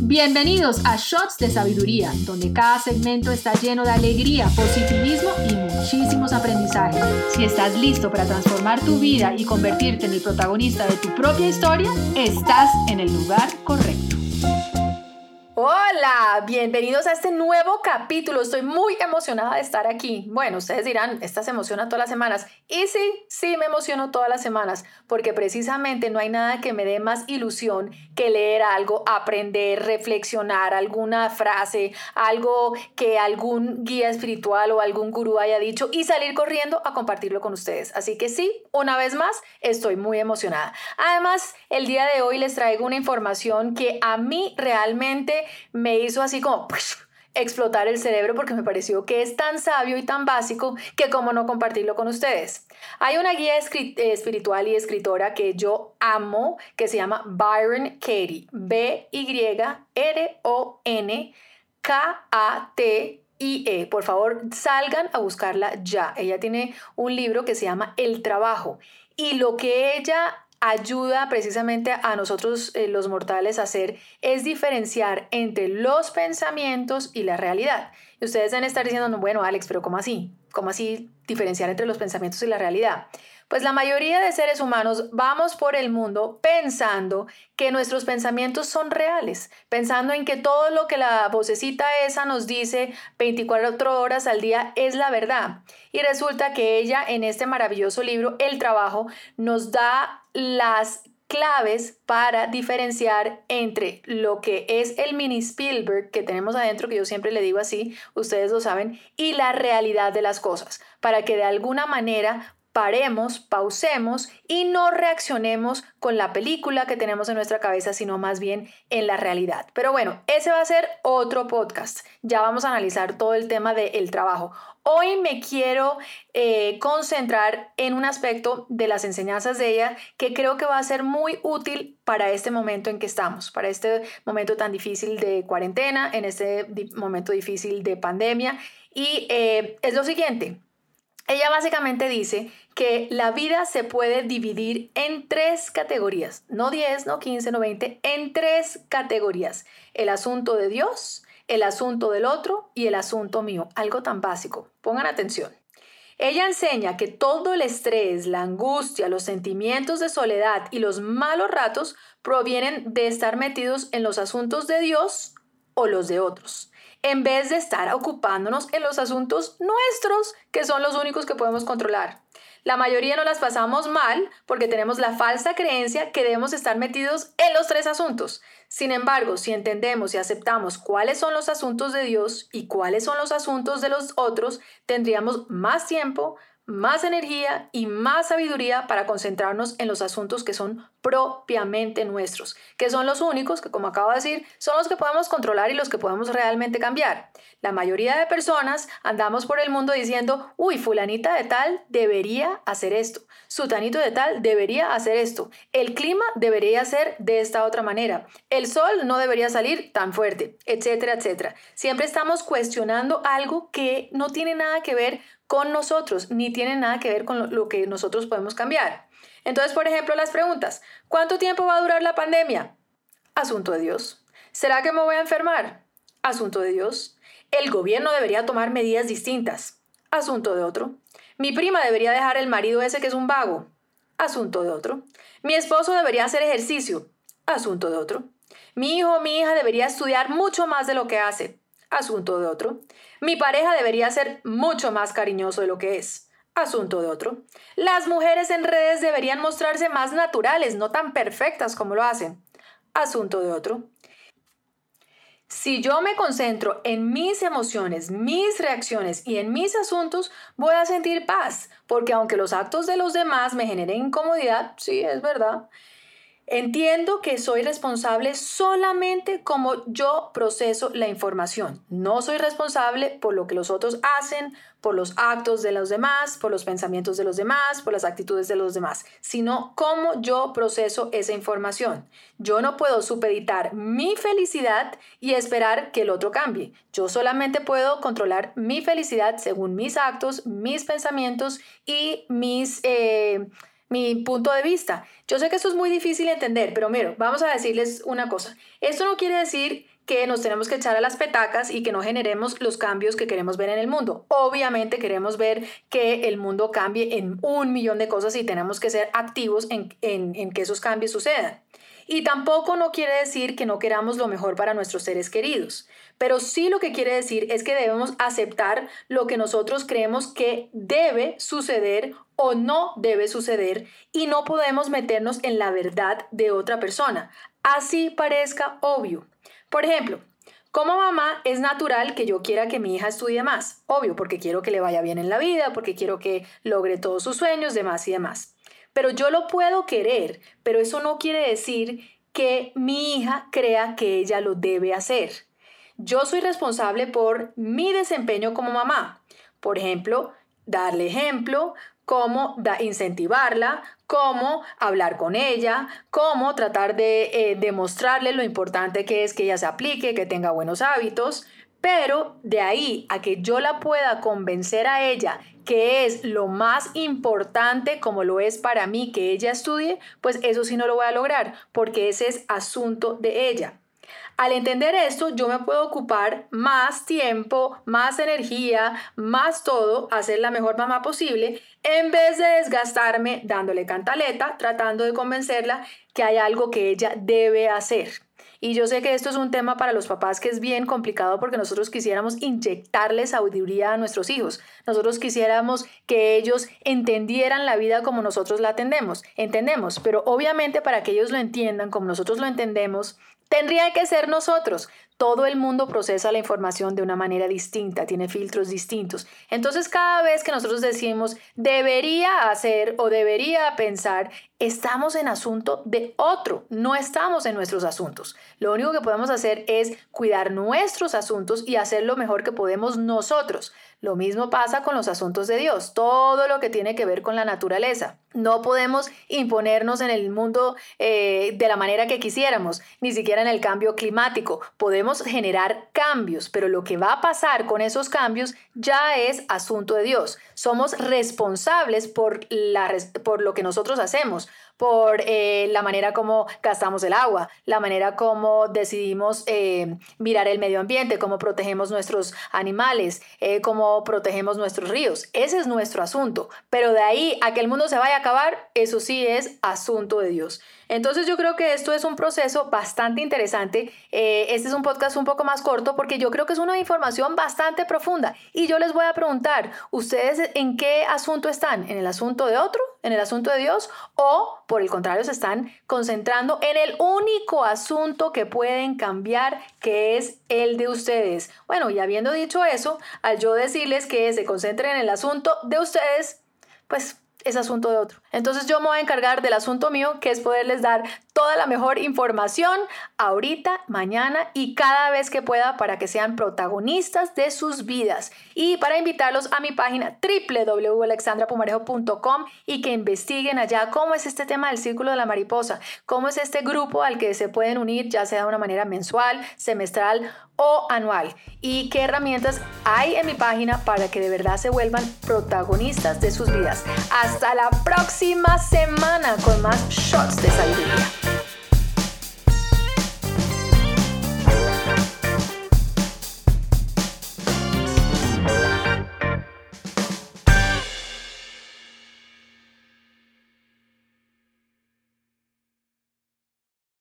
Bienvenidos a Shots de Sabiduría, donde cada segmento está lleno de alegría, positivismo y muchísimos aprendizajes. Si estás listo para transformar tu vida y convertirte en el protagonista de tu propia historia, estás en el lugar correcto. Hola, bienvenidos a este nuevo capítulo. Estoy muy emocionada de estar aquí. Bueno, ustedes dirán, ¿esta se emociona todas las semanas? Y sí, sí me emociono todas las semanas, porque precisamente no hay nada que me dé más ilusión que leer algo, aprender, reflexionar, alguna frase, algo que algún guía espiritual o algún gurú haya dicho y salir corriendo a compartirlo con ustedes. Así que sí, una vez más, estoy muy emocionada. Además, el día de hoy les traigo una información que a mí realmente me hizo así como explotar el cerebro porque me pareció que es tan sabio y tan básico que como no compartirlo con ustedes. Hay una guía eh, espiritual y escritora que yo amo que se llama Byron Katie, B-Y-R-O-N-K-A-T-I-E. Por favor, salgan a buscarla ya. Ella tiene un libro que se llama El Trabajo y lo que ella ayuda precisamente a nosotros eh, los mortales a hacer es diferenciar entre los pensamientos y la realidad. Ustedes deben estar diciendo, bueno, Alex, pero ¿cómo así? ¿Cómo así diferenciar entre los pensamientos y la realidad? Pues la mayoría de seres humanos vamos por el mundo pensando que nuestros pensamientos son reales, pensando en que todo lo que la vocecita esa nos dice 24 horas al día es la verdad. Y resulta que ella en este maravilloso libro, El trabajo, nos da las claves para diferenciar entre lo que es el mini Spielberg que tenemos adentro, que yo siempre le digo así, ustedes lo saben, y la realidad de las cosas, para que de alguna manera paremos, pausemos y no reaccionemos con la película que tenemos en nuestra cabeza, sino más bien en la realidad. Pero bueno, ese va a ser otro podcast. Ya vamos a analizar todo el tema del trabajo. Hoy me quiero eh, concentrar en un aspecto de las enseñanzas de ella que creo que va a ser muy útil para este momento en que estamos, para este momento tan difícil de cuarentena, en este momento difícil de pandemia. Y eh, es lo siguiente, ella básicamente dice que la vida se puede dividir en tres categorías, no 10, no 15, no 20, en tres categorías. El asunto de Dios, el asunto del otro y el asunto mío. Algo tan básico. Pongan atención. Ella enseña que todo el estrés, la angustia, los sentimientos de soledad y los malos ratos provienen de estar metidos en los asuntos de Dios o los de otros en vez de estar ocupándonos en los asuntos nuestros, que son los únicos que podemos controlar. La mayoría no las pasamos mal porque tenemos la falsa creencia que debemos estar metidos en los tres asuntos. Sin embargo, si entendemos y aceptamos cuáles son los asuntos de Dios y cuáles son los asuntos de los otros, tendríamos más tiempo, más energía y más sabiduría para concentrarnos en los asuntos que son propiamente nuestros, que son los únicos que, como acabo de decir, son los que podemos controlar y los que podemos realmente cambiar. La mayoría de personas andamos por el mundo diciendo, uy, fulanita de tal debería hacer esto, sutanito de tal debería hacer esto, el clima debería ser de esta otra manera, el sol no debería salir tan fuerte, etcétera, etcétera. Siempre estamos cuestionando algo que no tiene nada que ver con nosotros, ni tiene nada que ver con lo, que nosotros podemos cambiar. Entonces, por ejemplo, las preguntas. ¿Cuánto tiempo va a durar la pandemia? Asunto de Dios. ¿Será que me voy a enfermar? Asunto de Dios. El gobierno debería tomar medidas distintas. Asunto de otro. Mi prima debería dejar el marido ese que es un vago. Asunto de otro. Mi esposo debería hacer ejercicio. Asunto de otro. Mi hijo o mi hija debería estudiar mucho más de lo que hace asunto de otro. Mi pareja debería ser mucho más cariñoso de lo que es, asunto de otro. Las mujeres en redes deberían mostrarse más naturales, no tan perfectas como lo hacen, asunto de otro. Si yo me concentro en mis emociones, mis reacciones y en mis asuntos, voy a sentir paz, porque aunque los actos de los demás me generen incomodidad, sí, es verdad, Entiendo que soy responsable solamente como yo proceso la información. No soy responsable por lo que los otros hacen, por los actos de los demás, por los pensamientos de los demás, por las actitudes de los demás, sino cómo yo proceso esa información. Yo no puedo supeditar mi felicidad y esperar que el otro cambie. Yo solamente puedo controlar mi felicidad según mis actos, mis pensamientos y mis... Eh, mi punto de vista. Yo sé que esto es muy difícil de entender, pero mira, vamos a decirles una cosa. Esto no quiere decir que nos tenemos que echar a las petacas y que no generemos los cambios que queremos ver en el mundo. Obviamente queremos ver que el mundo cambie en un millón de cosas y tenemos que ser activos en, en que esos cambios sucedan. Y tampoco no quiere decir que no queramos lo mejor para nuestros seres queridos, pero sí lo que quiere decir es que debemos aceptar lo que nosotros creemos que debe suceder o no debe suceder y no podemos meternos en la verdad de otra persona, así parezca obvio. Por ejemplo, como mamá es natural que yo quiera que mi hija estudie más, obvio, porque quiero que le vaya bien en la vida, porque quiero que logre todos sus sueños, demás y demás. Pero yo lo puedo querer, pero eso no quiere decir que mi hija crea que ella lo debe hacer. Yo soy responsable por mi desempeño como mamá. Por ejemplo, darle ejemplo, cómo incentivarla, cómo hablar con ella, cómo tratar de eh, demostrarle lo importante que es que ella se aplique, que tenga buenos hábitos, pero de ahí a que yo la pueda convencer a ella que es lo más importante como lo es para mí que ella estudie, pues eso sí no lo voy a lograr, porque ese es asunto de ella. Al entender esto, yo me puedo ocupar más tiempo, más energía, más todo, a ser la mejor mamá posible, en vez de desgastarme dándole cantaleta, tratando de convencerla que hay algo que ella debe hacer. Y yo sé que esto es un tema para los papás que es bien complicado porque nosotros quisiéramos inyectarle sabiduría a nuestros hijos. Nosotros quisiéramos que ellos entendieran la vida como nosotros la atendemos, entendemos, pero obviamente para que ellos lo entiendan como nosotros lo entendemos, Tendría que ser nosotros. Todo el mundo procesa la información de una manera distinta, tiene filtros distintos. Entonces cada vez que nosotros decimos debería hacer o debería pensar, estamos en asunto de otro, no estamos en nuestros asuntos. Lo único que podemos hacer es cuidar nuestros asuntos y hacer lo mejor que podemos nosotros. Lo mismo pasa con los asuntos de Dios, todo lo que tiene que ver con la naturaleza. No podemos imponernos en el mundo eh, de la manera que quisiéramos, ni siquiera en el cambio climático. Podemos generar cambios, pero lo que va a pasar con esos cambios ya es asunto de Dios. Somos responsables por, por lo que nosotros hacemos por eh, la manera como gastamos el agua, la manera como decidimos eh, mirar el medio ambiente, cómo protegemos nuestros animales, eh, cómo protegemos nuestros ríos. Ese es nuestro asunto. Pero de ahí a que el mundo se vaya a acabar, eso sí es asunto de Dios. Entonces yo creo que esto es un proceso bastante interesante. este es un podcast un poco más corto porque yo creo que es una información bastante profunda. Y yo les voy a preguntar, ¿ustedes en qué asunto están? ¿En el asunto de otro? ¿En el asunto de Dios? ¿O por el contrario, se están concentrando en el único asunto que pueden cambiar, que es el de ustedes. Bueno, y habiendo dicho eso, al yo decirles que se concentren en el asunto de ustedes, pues es asunto de otro. Entonces yo me voy a encargar del asunto mío, que es poderles dar toda la mejor información ahorita, mañana y cada vez que pueda para que sean protagonistas de sus vidas. Y para invitarlos a mi página www.alexandrapumarejo.com y que investiguen allá cómo es este tema del círculo de la mariposa, cómo es este grupo al que se pueden unir ya sea de una manera mensual, semestral o anual y qué herramientas hay en mi página para que de verdad se vuelvan protagonistas de sus vidas. Hasta la próxima semana con más shots de sabiduría.